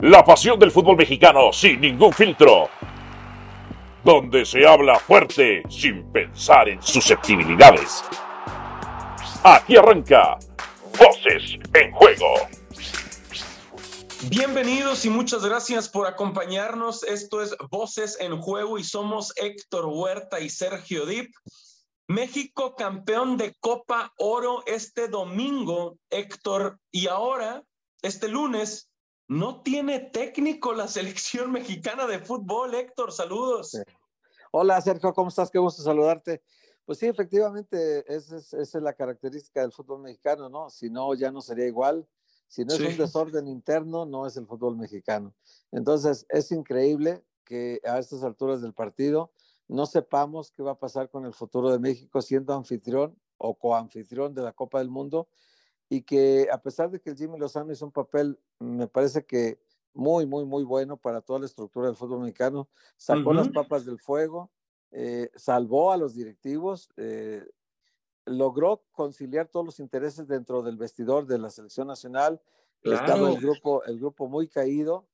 La pasión del fútbol mexicano sin ningún filtro. Donde se habla fuerte sin pensar en susceptibilidades. Aquí arranca Voces en Juego. Bienvenidos y muchas gracias por acompañarnos. Esto es Voces en Juego y somos Héctor Huerta y Sergio Dip. México campeón de Copa Oro este domingo, Héctor, y ahora, este lunes, no tiene técnico la selección mexicana de fútbol, Héctor, saludos. Hola, Sergio, ¿cómo estás? Qué gusto saludarte. Pues sí, efectivamente, esa es, la característica del fútbol mexicano, ¿no? Si no, ya no sería igual. Si no es un desorden interno, no es el fútbol mexicano. Entonces, es increíble que a estas alturas del partido no sepamos qué va a pasar con el futuro de México siendo anfitrión o coanfitrión de la Copa del Mundo y que a pesar de que el Jimmy Lozano hizo un papel, me parece que muy, muy, muy bueno para toda la estructura del fútbol mexicano, sacó las papas del fuego, eh, salvó a los directivos, eh, logró conciliar todos los intereses dentro del vestidor de la selección nacional, estaba el grupo, el grupo muy caído,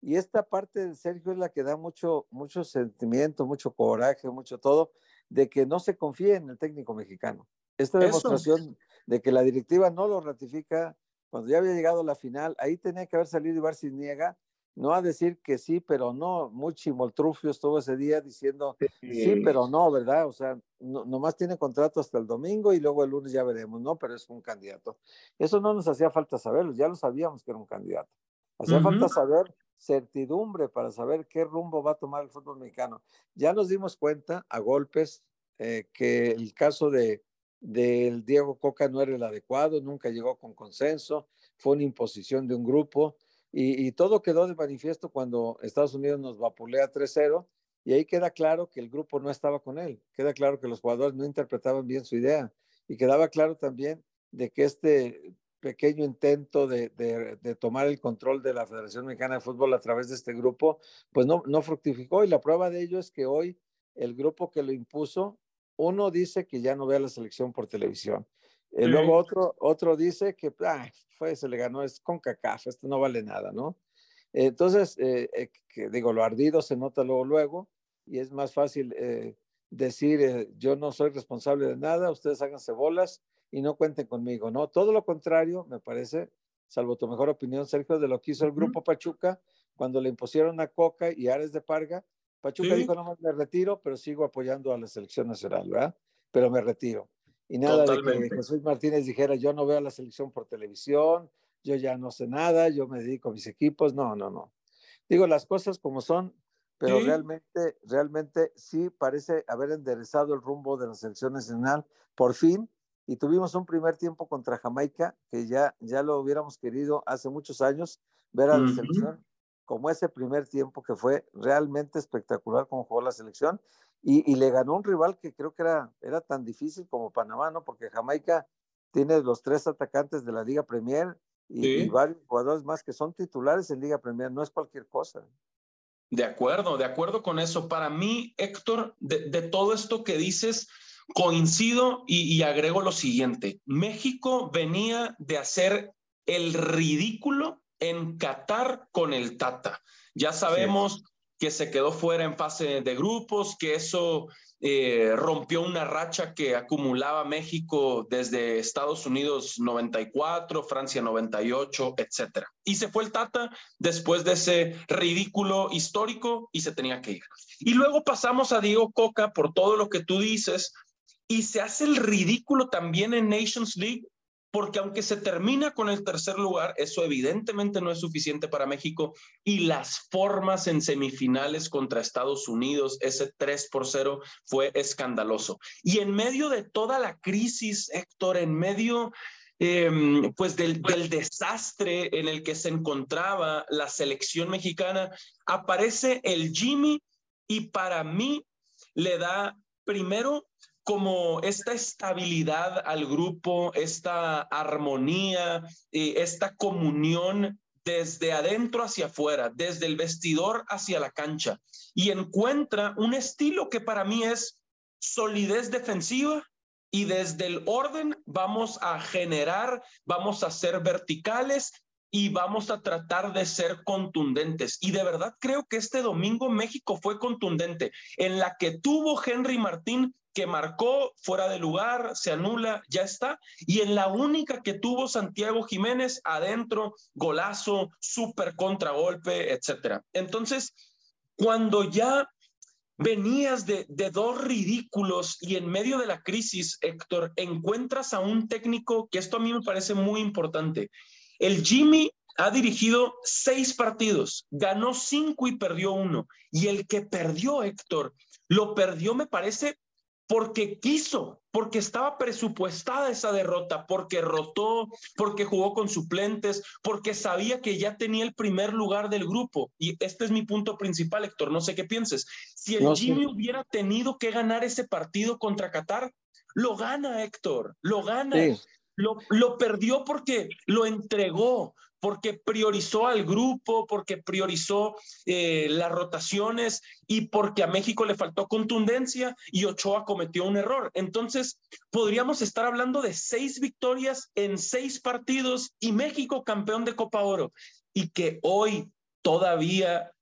y esta parte de Sergio es la que da mucho, mucho sentimiento, mucho coraje, mucho todo, de que no se confíe en el técnico mexicano. Esta demostración de que la directiva no lo ratifica cuando ya había llegado la final, ahí tenía que haber salido Ibar Niega, no a decir que sí, pero no, muy chimoltrufio estuvo ese día diciendo sí, pero no, ¿verdad? O sea, no, nomás tiene contrato hasta el domingo y luego el lunes ya veremos, ¿no? Pero es un candidato. Eso no nos hacía falta saberlo, ya lo sabíamos que era un candidato. Hacía falta saber certidumbre para saber qué rumbo va a tomar el fútbol mexicano. Ya nos dimos cuenta a golpes eh, que el caso de, del Diego Coca no era el adecuado, nunca llegó con consenso, fue una imposición de un grupo y, todo quedó de manifiesto cuando Estados Unidos nos vapulea 3-0 y ahí queda claro que el grupo no estaba con él, queda claro que los jugadores no interpretaban bien su idea y quedaba claro también de que este pequeño intento de, tomar el control de la Federación Mexicana de Fútbol a través de este grupo, pues no, no fructificó y la prueba de ello es que hoy el grupo que lo impuso uno dice que ya no ve a la selección por televisión. Eh, luego otro, otro dice que fue, se le ganó, es con CACAF, esto no vale nada, ¿no? Entonces, eh, eh, que digo, lo ardido se nota luego, luego, y es más fácil decir, yo no soy responsable de nada, ustedes háganse bolas y no cuenten conmigo, ¿no? Todo lo contrario, me parece, salvo tu mejor opinión, Sergio, de lo que hizo el grupo Pachuca cuando le impusieron a Coca y Ares de Parga, Pachuca dijo, no me retiro, pero sigo apoyando a la selección nacional, ¿verdad? Pero me retiro. Y nada de que Jesús Martínez dijera, yo no veo a la selección por televisión, yo ya no sé nada, yo me dedico a mis equipos. No, no, no. Digo las cosas como son, pero realmente, realmente sí parece haber enderezado el rumbo de la selección nacional por fin. Y tuvimos un primer tiempo contra Jamaica, que ya, ya lo hubiéramos querido hace muchos años, ver a la selección como ese primer tiempo que fue realmente espectacular como jugó la selección y, le ganó un rival que creo que era, era tan difícil como Panamá, ¿no? Porque Jamaica tiene los tres atacantes de la Liga Premier y, varios jugadores más que son titulares en Liga Premier, no es cualquier cosa. De acuerdo, de acuerdo con eso. Para mí, Héctor, de, todo esto que dices, coincido y, y agrego lo siguiente. México venía de hacer el ridículo en Qatar con el Tata. Ya sabemos que se quedó fuera en fase de grupos, que eso eh, rompió una racha que acumulaba México desde Estados Unidos 94, Francia 98, etc. Y se fue el Tata después de ese ridículo histórico y se tenía que ir. Y luego pasamos a Diego Coca por todo lo que tú dices y se hace el ridículo también en Nations League porque aunque se termina con el tercer lugar, eso evidentemente no es suficiente para México y las formas en semifinales contra Estados Unidos, ese 3 por 0 fue escandaloso. Y en medio de toda la crisis, Héctor, en medio em, pues del, del desastre en el que se encontraba la selección mexicana, aparece el Jimmy y para mí le da primero como esta estabilidad al grupo, esta armonía, y esta comunión desde adentro hacia afuera, desde el vestidor hacia la cancha, y encuentra un estilo que para mí es solidez defensiva y desde el orden vamos a generar, vamos a ser verticales y vamos a tratar de ser contundentes. Y de verdad creo que este domingo México fue contundente. En la que tuvo Henry Martín, que marcó fuera de lugar, se anula, ya está. Y en la única que tuvo Santiago Jiménez, adentro, golazo, súper contragolpe, etcétera. Entonces, cuando ya venías de, de dos ridículos y en medio de la crisis, Héctor, encuentras a un técnico que esto a mí me parece muy importante el Jimmy ha dirigido seis partidos, ganó cinco y perdió uno. Y el que perdió, Héctor, lo perdió, me parece, porque quiso, porque estaba presupuestada esa derrota, porque rotó, porque jugó con suplentes, porque sabía que ya tenía el primer lugar del grupo. Y este es mi punto principal, Héctor, no sé qué pienses. Si el Jimmy hubiera tenido que ganar ese partido contra Qatar, lo gana, Héctor, lo gana. Lo, perdió porque lo entregó, porque priorizó al grupo, porque priorizó eh, las rotaciones y porque a México le faltó contundencia y Ochoa cometió un error. Entonces, podríamos estar hablando de seis victorias en seis partidos y México campeón de Copa Oro. Y que hoy todavía,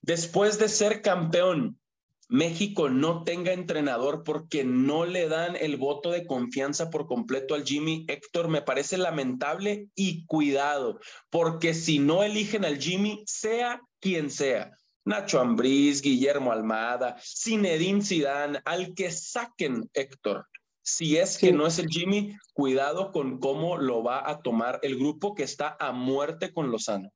después de ser campeón, México no tenga entrenador porque no le dan el voto de confianza por completo al Jimmy Héctor me parece lamentable y cuidado, porque si no eligen al Jimmy, sea quien sea, Nacho Ambriz, Guillermo Almada, Zinedine Zidane, al que saquen Héctor. Si es que no es el Jimmy, cuidado con cómo lo va a tomar el grupo que está a muerte con Lozano.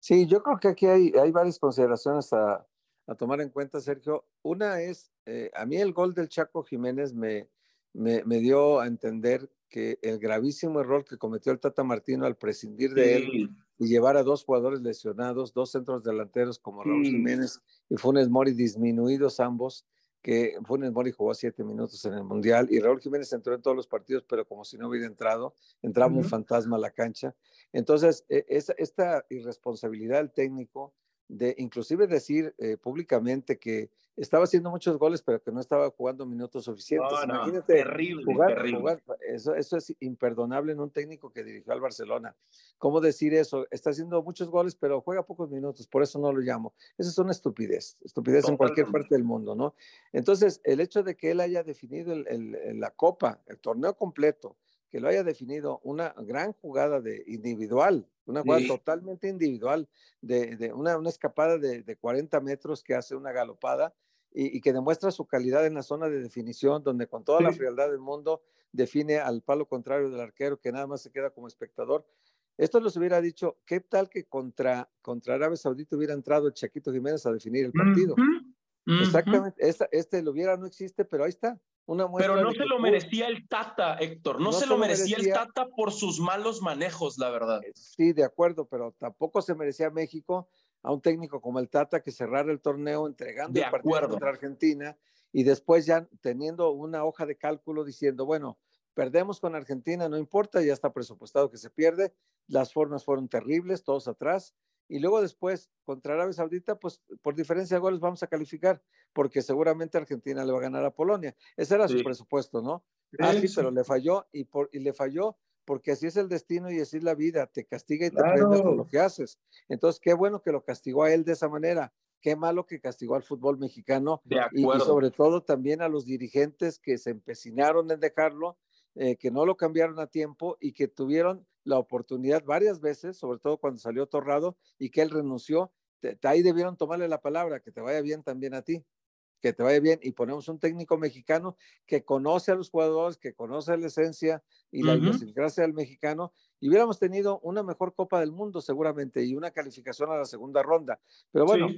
Sí, yo creo que aquí hay, hay varias consideraciones a, a tomar en cuenta, Sergio. Una es, eh, a mí el gol del Chaco Jiménez me, me, dio a entender que el gravísimo error que cometió el Tata Martino al prescindir de él y llevar a dos jugadores lesionados, dos centros delanteros como Raúl Jiménez y Funes Mori disminuidos ambos, que Funes Mori jugó siete minutos en el Mundial y Raúl Jiménez entró en todos los partidos, pero como si no hubiera entrado, entraba un fantasma a la cancha. Entonces, e, esta irresponsabilidad del técnico de inclusive decir eh, públicamente que estaba haciendo muchos goles, pero que no estaba jugando minutos suficientes. Imagínate terrible, jugar, Eso, eso es imperdonable en un técnico que dirigió al Barcelona. ¿Cómo decir eso? Está haciendo muchos goles, pero juega pocos minutos, por eso no lo llamo. Eso es una estupidez, estupidez en cualquier parte del mundo, ¿no? Entonces, el hecho de que él haya definido la copa, el torneo completo, que lo haya definido una gran jugada de individual, una jugada totalmente individual, de, una, escapada de, 40 metros que hace una galopada y, que demuestra su calidad en la zona de definición, donde con toda la frialdad del mundo define al palo contrario del arquero, que nada más se queda como espectador. Esto los hubiera dicho, ¿qué tal que contra, contra Arabia Saudita hubiera entrado el Chaquito Jiménez a definir el partido? Exactamente, este lo hubiera no existe, pero ahí está pero no se lo merecía el Tata, Héctor. No, se, lo merecía, el Tata por sus malos manejos, la verdad. Eh, sí, de acuerdo, pero tampoco se merecía México a un técnico como el Tata que cerrara el torneo entregando el partido contra Argentina y después ya teniendo una hoja de cálculo diciendo, bueno, perdemos con Argentina, no importa, ya está presupuestado que se pierde, las formas fueron terribles, todos atrás, y luego después contra Arabia Saudita, pues por diferencia de goles vamos a calificar, porque seguramente Argentina le va a ganar a Polonia. Ese era su presupuesto, ¿no? Ah, sí, pero le falló y, por, y le falló porque así es el destino y así es la vida, te castiga y te prende por lo que haces. Entonces, qué bueno que lo castigó a él de esa manera, qué malo que castigó al fútbol mexicano y, sobre todo también a los dirigentes que se empecinaron en dejarlo, eh, que no lo cambiaron a tiempo y que tuvieron la oportunidad varias veces, sobre todo cuando salió Torrado y que él renunció. ahí debieron tomarle la palabra, que te vaya bien también a ti, que te vaya bien. Y ponemos un técnico mexicano que conoce a los jugadores, que conoce la esencia y la idiosincrasia del mexicano, y hubiéramos tenido una mejor Copa del Mundo seguramente y una calificación a la segunda ronda. Pero bueno,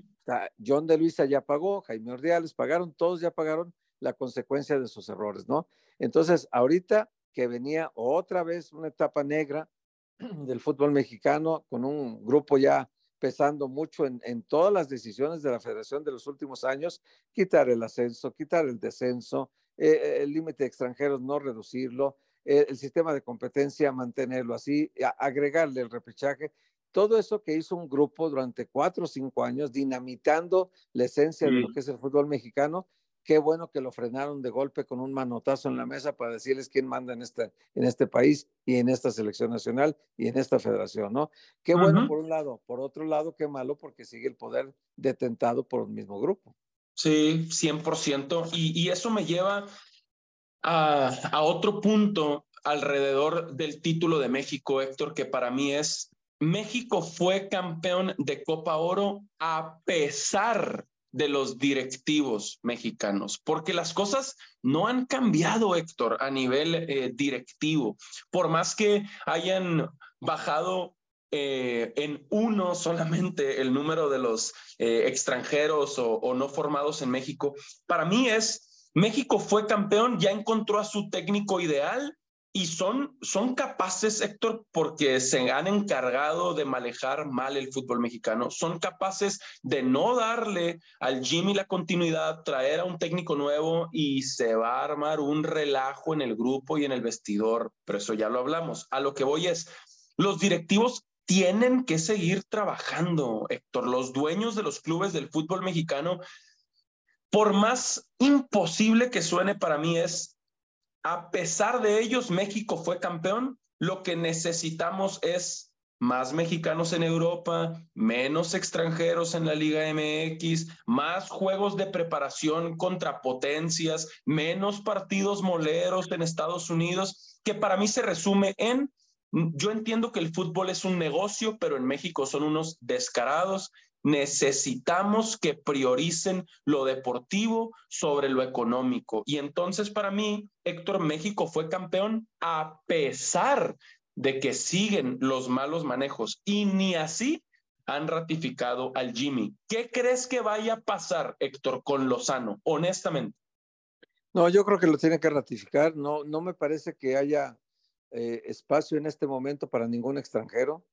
John de Luisa ya pagó, Jaime Ordiales pagaron, todos ya pagaron la consecuencia de sus errores, ¿no? Entonces, ahorita que venía otra vez una etapa negra, del fútbol mexicano, con un grupo ya pesando mucho en, todas las decisiones de la federación de los últimos años, quitar el ascenso, quitar el descenso, eh, el límite de extranjeros no reducirlo, eh, el sistema de competencia mantenerlo así, agregarle el repechaje, todo eso que hizo un grupo durante cuatro o cinco años, dinamitando la esencia de lo que es el fútbol mexicano, Qué bueno que lo frenaron de golpe con un manotazo en la mesa para decirles quién manda en este, en este país y en esta selección nacional y en esta federación, ¿no? Qué bueno por un lado. Por otro lado, qué malo porque sigue el poder detentado por un mismo grupo. Sí, 100%. Y, y eso me lleva a, a otro punto alrededor del título de México, Héctor, que para mí es México fue campeón de Copa Oro a pesar de los directivos mexicanos, porque las cosas no han cambiado, Héctor, a nivel eh, directivo. Por más que hayan bajado eh, en uno solamente el número de los eh, extranjeros o no formados en México, para mí es, México fue campeón, ya encontró a su técnico ideal y son, son capaces, Héctor, porque se han encargado de manejar mal el fútbol mexicano, son capaces de no darle al Jimmy la continuidad, traer a un técnico nuevo y se va a armar un relajo en el grupo y en el vestidor, pero eso ya lo hablamos. A lo que voy es, los directivos tienen que seguir trabajando, Héctor, los dueños de los clubes del fútbol mexicano, por más imposible que suene para mí es a pesar de ellos, México fue campeón. Lo que necesitamos es más mexicanos en Europa, menos extranjeros en la Liga MX, más juegos de preparación contra potencias, menos partidos moleros en Estados Unidos, que para mí se resume en, yo entiendo que el fútbol es un negocio, pero en México son unos descarados necesitamos que prioricen lo deportivo sobre lo económico. Y entonces para mí, Héctor, México fue campeón a pesar de que siguen los malos manejos y ni así han ratificado al Jimmy. ¿Qué crees que vaya a pasar, Héctor, con Lozano, honestamente? No, yo creo que lo tiene que ratificar. No, no me parece que haya eh, espacio en este momento para ningún extranjero.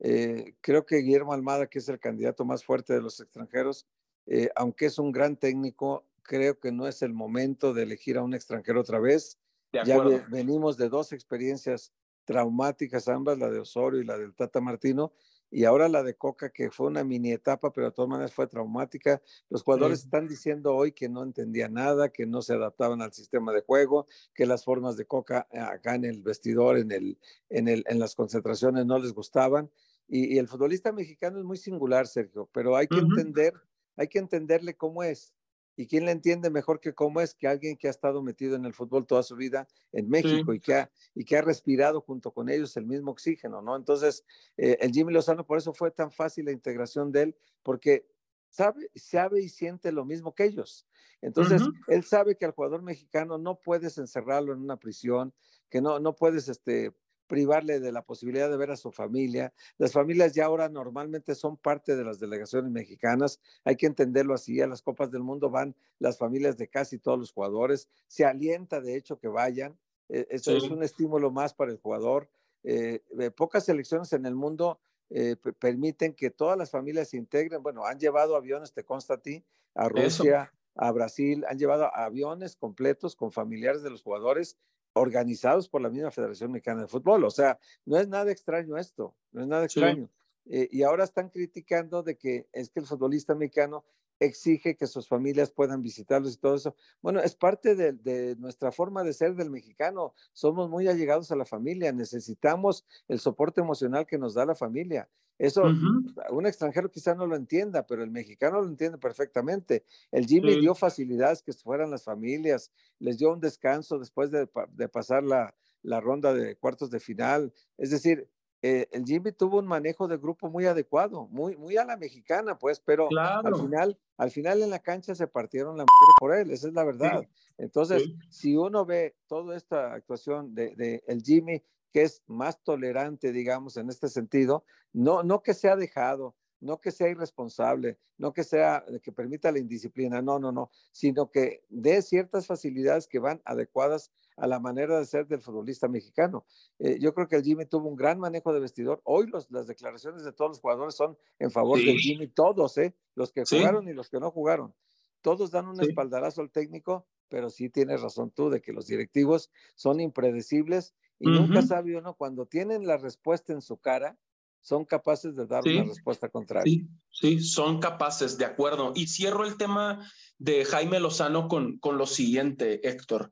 Eh, creo que Guillermo Almada, que es el candidato más fuerte de los extranjeros, eh, aunque es un gran técnico, creo que no es el momento de elegir a un extranjero otra vez. ya venimos de dos experiencias traumáticas ambas, la de Osorio y la del Tata Martino, y ahora la de Coca, que fue una mini etapa, pero de todas maneras fue traumática. Los jugadores están diciendo hoy que no entendían nada, que no se adaptaban al sistema de juego, que las formas de Coca acá en el vestidor, en, el, en, el, en las concentraciones no les gustaban. Y, el futbolista mexicano es muy singular, Sergio, pero hay que entender, hay que entenderle cómo es. ¿Y quién le entiende mejor que cómo es que alguien que ha estado metido en el fútbol toda su vida en México y, que ha, y que ha respirado junto con ellos el mismo oxígeno, ¿no? Entonces, eh, el Jimmy Lozano, por eso fue tan fácil la integración de él, porque sabe, sabe y siente lo mismo que ellos. Entonces, él sabe que al jugador mexicano no puedes encerrarlo en una prisión, que no, no puedes este, privarle de la posibilidad de ver a su familia. Las familias ya ahora normalmente son parte de las delegaciones mexicanas, hay que entenderlo así, a las Copas del Mundo van las familias de casi todos los jugadores, se alienta de hecho que vayan, eh, eso es un estímulo más para el jugador. Eh, eh, pocas selecciones en el mundo permiten que todas las familias se integren, bueno, han llevado aviones, te consta a ti, a Rusia, a Brasil, han llevado aviones completos con familiares de los jugadores organizados por la misma Federación Mexicana de Fútbol. O sea, no es nada extraño esto, no es nada extraño. Eh, y ahora están criticando de que es que el futbolista mexicano exige que sus familias puedan visitarlos y todo eso. Bueno, es parte de, nuestra forma de ser del mexicano. Somos muy allegados a la familia, necesitamos el soporte emocional que nos da la familia. Eso un extranjero quizá no lo entienda, pero el mexicano lo entiende perfectamente. El Jimmy dio facilidades que fueran las familias, les dio un descanso después de, pasar la, la ronda de cuartos de final. Es decir, eh, el Jimmy tuvo un manejo de grupo muy adecuado, muy, muy a la mexicana, pues, pero al final, al final en la cancha se partieron la madre por él, esa es la verdad. Entonces, si uno ve toda esta actuación de, de, el Jimmy, que es más tolerante, digamos, en este sentido, no, no que se ha dejado, no que sea irresponsable, no que sea que permita la indisciplina, no, no, no, sino que dé ciertas facilidades que van adecuadas a la manera de ser del futbolista mexicano. Eh, yo creo que el Jimmy tuvo un gran manejo de vestidor. Hoy los, las declaraciones de todos los jugadores son en favor del Jimmy, todos, ¿eh? los que jugaron y los que no jugaron. Todos dan un espaldarazo al técnico, pero sí tienes razón tú de que los directivos son impredecibles y nunca sabe uno cuando tienen la respuesta en su cara, son capaces de dar una respuesta contraria. Sí, sí, son capaces, de acuerdo. Y cierro el tema de Jaime Lozano con, con lo siguiente, Héctor.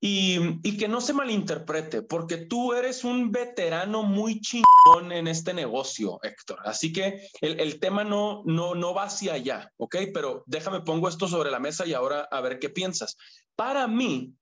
Y, y, que no se malinterprete, porque tú eres un veterano muy chingón en este negocio, Héctor. Así que el, el, tema no, no, no va hacia allá, ¿ok? Pero déjame pongo esto sobre la mesa y ahora a ver qué piensas. Para mí,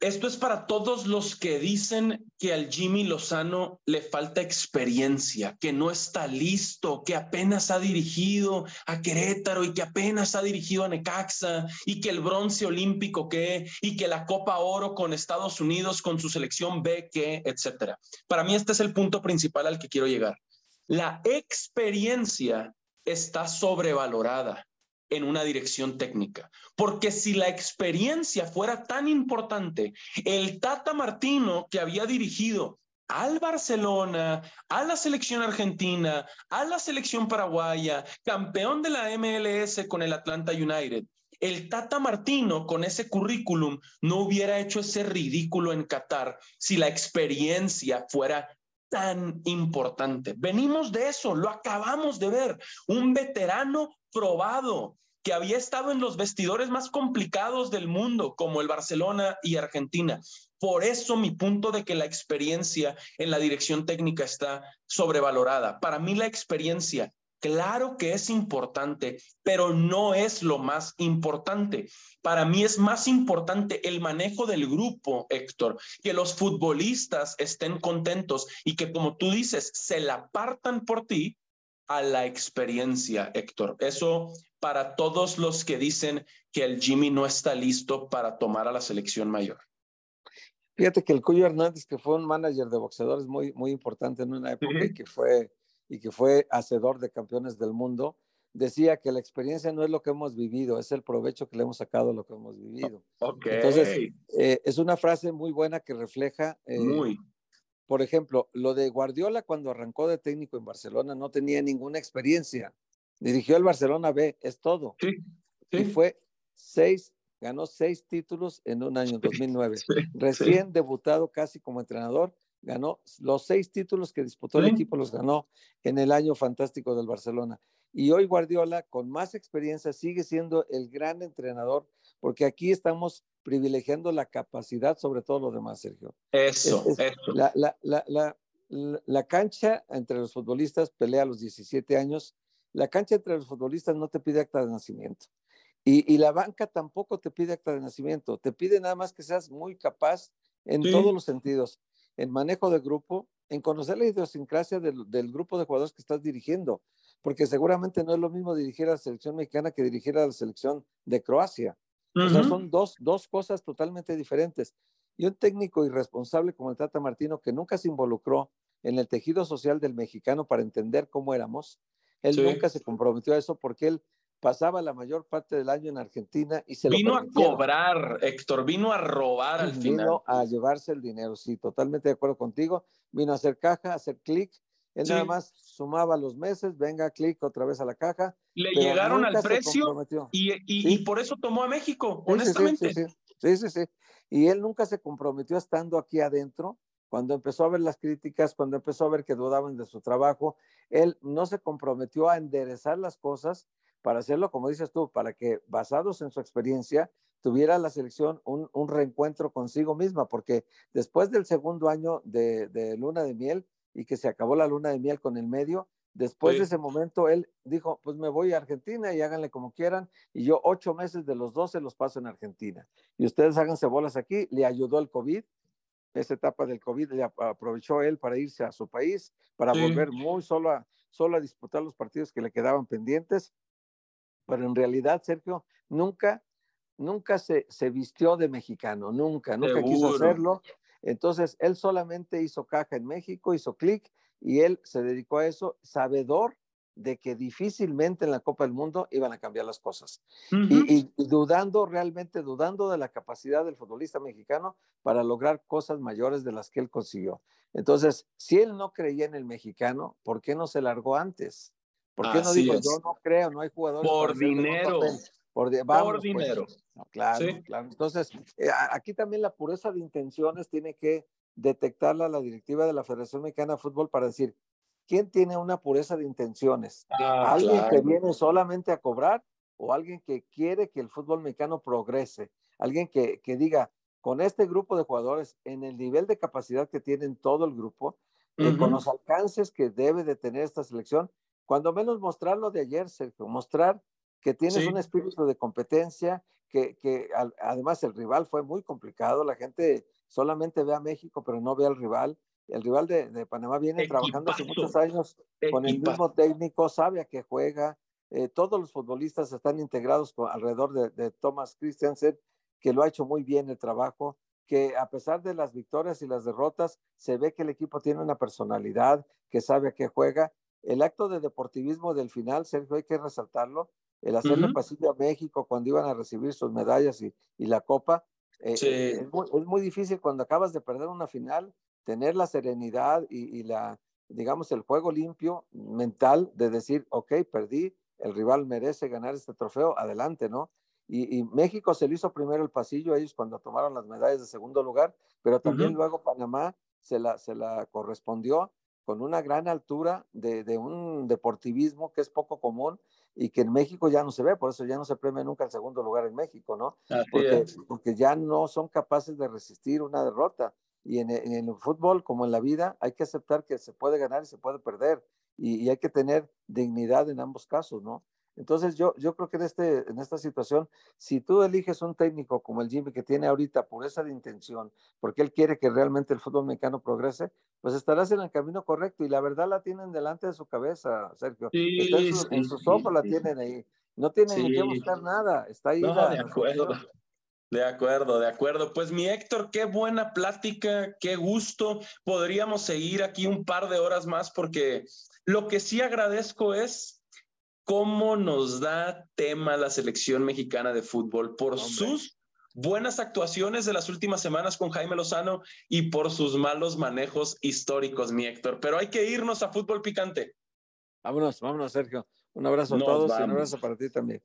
esto es para todos los que dicen que al Jimmy Lozano le falta experiencia, que no está listo, que apenas ha dirigido a Querétaro y que apenas ha dirigido a Necaxa y que el bronce olímpico que y que la Copa Oro con Estados Unidos con su selección B que, etcétera. Para mí este es el punto principal al que quiero llegar. La experiencia está sobrevalorada en una dirección técnica. Porque si la experiencia fuera tan importante, el Tata Martino que había dirigido al Barcelona, a la selección argentina, a la selección paraguaya, campeón de la MLS con el Atlanta United, el Tata Martino con ese currículum no hubiera hecho ese ridículo en Qatar si la experiencia fuera tan importante. Venimos de eso, lo acabamos de ver, un veterano probado que había estado en los vestidores más complicados del mundo, como el Barcelona y Argentina. Por eso mi punto de que la experiencia en la dirección técnica está sobrevalorada. Para mí la experiencia, claro que es importante, pero no es lo más importante. Para mí es más importante el manejo del grupo, Héctor, que los futbolistas estén contentos y que, como tú dices, se la partan por ti a la experiencia, Héctor. Eso para todos los que dicen que el Jimmy no está listo para tomar a la selección mayor. Fíjate que el Cuyo Hernández, que fue un manager de boxeadores muy, muy importante en una época y, que fue, y que fue hacedor de campeones del mundo, decía que la experiencia no es lo que hemos vivido, es el provecho que le hemos sacado a lo que hemos vivido. Okay. Entonces, eh, es una frase muy buena que refleja eh, muy por ejemplo, lo de Guardiola cuando arrancó de técnico en Barcelona no tenía ninguna experiencia. Dirigió el Barcelona B, es todo. Sí, Y fue seis, ganó seis títulos en un año, 2009. Recién debutado casi como entrenador, ganó los seis títulos que disputó el equipo, los ganó en el año fantástico del Barcelona. Y hoy Guardiola, con más experiencia, sigue siendo el gran entrenador, porque aquí estamos privilegiando la capacidad sobre todo lo demás, Sergio. Eso, es, eso. La, la, la, la, cancha entre los futbolistas pelea a los 17 años. La cancha entre los futbolistas no te pide acta de nacimiento. Y, y, la banca tampoco te pide acta de nacimiento. Te pide nada más que seas muy capaz en sí. todos los sentidos. En manejo de grupo, en conocer la idiosincrasia del, del, grupo de jugadores que estás dirigiendo. Porque seguramente no es lo mismo dirigir a la selección mexicana que dirigir a la selección de Croacia. O sea, son dos, dos cosas totalmente diferentes. Y un técnico irresponsable como el Tata Martino, que nunca se involucró en el tejido social del mexicano para entender cómo éramos, él sí. nunca se comprometió a eso porque él pasaba la mayor parte del año en Argentina y se vino lo a cobrar, Héctor, vino a robar al vino final. Vino a llevarse el dinero, sí, totalmente de acuerdo contigo. Vino a hacer caja, a hacer clic. Él sí. nada más sumaba los meses, venga, clic otra vez a la caja. Le llegaron al precio y, y, ¿Sí? y, por eso tomó a México, honestamente. Sí sí sí, sí, Y él nunca se comprometió estando aquí adentro. Cuando empezó a ver las críticas, cuando empezó a ver que dudaban de su trabajo, él no se comprometió a enderezar las cosas para hacerlo, como dices tú, para que basados en su experiencia tuviera la selección un, un reencuentro consigo misma, porque después del segundo año de, de, luna de miel y que se acabó la luna de miel con el medio, después sí. de ese momento él dijo, pues me voy a Argentina y háganle como quieran, y yo ocho meses de los doce los paso en Argentina. Y ustedes háganse bolas aquí, le ayudó el COVID, esa etapa del COVID le aprovechó él para irse a su país, para sí. volver muy solo a, solo a disputar los partidos que le quedaban pendientes, pero en realidad, Sergio, nunca, nunca se, se vistió de mexicano, nunca, nunca Seguro. quiso hacerlo. Entonces, él solamente hizo caja en México, hizo clic y él se dedicó a eso, sabedor de que difícilmente en la Copa del Mundo iban a cambiar las cosas. Uh -huh. y, y, dudando, realmente dudando de la capacidad del futbolista mexicano para lograr cosas mayores de las que él consiguió. Entonces, si él no creía en el mexicano, ¿por qué no se largó antes? ¿Por qué Así no dijo, es. yo no creo, no hay jugadores? Por dinero. Por, de, vamos, por, dinero. Pues, no, claro, sí. claro. Entonces, eh, aquí también la pureza de intenciones tiene que detectarla la directiva de la Federación Mexicana de Fútbol para decir, ¿quién tiene una pureza de intenciones? Ah, ¿Alguien que viene solamente a cobrar o alguien que quiere que el fútbol mexicano progrese? Alguien que, que diga, con este grupo de jugadores, en el nivel de capacidad que tienen todo el grupo, eh, con los alcances que debe de tener esta selección, cuando menos mostrar lo de ayer, Sergio, mostrar que tienes un espíritu de competencia, que, que además el rival fue muy complicado, la gente solamente ve a México, pero no ve al rival. El rival de, Panamá viene trabajando hace muchos años con el mismo técnico, sabe a qué juega. Eh, todos los futbolistas están integrados alrededor de, de Thomas Christiansen, que lo ha hecho muy bien el trabajo, que a pesar de las victorias y las derrotas, se ve que el equipo tiene una personalidad, que sabe a qué juega. El acto de deportivismo del final, Sergio, hay que resaltarlo, el hacerle pasillo a México cuando iban a recibir sus medallas y, y la copa, eh, eh, es, muy, difícil cuando acabas de perder una final tener la serenidad y, la, digamos, el juego limpio mental de decir, ok, perdí, el rival merece ganar este trofeo, adelante, ¿no? Y, México se le hizo primero el pasillo ellos cuando tomaron las medallas de segundo lugar, pero también luego Panamá se la, se la correspondió con una gran altura de, de, un deportivismo que es poco común y que en México ya no se ve, por eso ya no se premia nunca el segundo lugar en México, ¿no? Porque, porque, ya no son capaces de resistir una derrota. Y en, en, el fútbol, como en la vida, hay que aceptar que se puede ganar y se puede perder. Y, y hay que tener dignidad en ambos casos, ¿no? Entonces yo, yo creo que en, este, en esta situación, si tú eliges un técnico como el Jimmy que tiene ahorita pureza de intención, porque él quiere que realmente el fútbol mexicano progrese, pues estarás en el camino correcto y la verdad la tienen delante de su cabeza, Sergio. en, sus ojos la tienen ahí. No tienen que buscar nada, está ahí. No, de acuerdo. De acuerdo, de acuerdo. Pues mi Héctor, qué buena plática, qué gusto. Podríamos seguir aquí un par de horas más porque lo que sí agradezco es cómo nos da tema la selección mexicana de fútbol por sus buenas actuaciones de las últimas semanas con Jaime Lozano y por sus malos manejos históricos, mi Héctor. Pero hay que irnos a fútbol picante. Vámonos, vámonos, Sergio. Un abrazo a todos y un abrazo para ti también.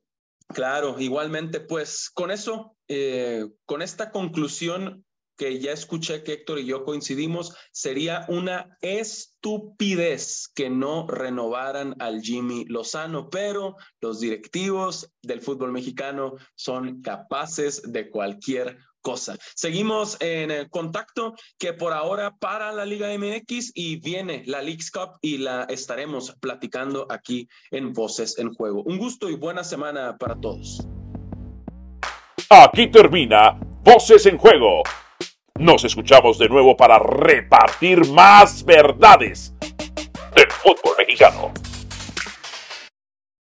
Claro, igualmente, pues con eso, eh, con esta conclusión que ya escuché que Héctor y yo coincidimos, sería una estupidez que no renovaran al Jimmy Lozano, pero los directivos del fútbol mexicano son capaces de cualquier cosa. Seguimos en contacto que por ahora para la Liga MX y viene la Leagues Cup y la estaremos platicando aquí en Voces en Juego. Un gusto y buena semana para todos. Aquí termina Voces en Juego nos escuchamos de nuevo para repartir más verdades del fútbol mexicano.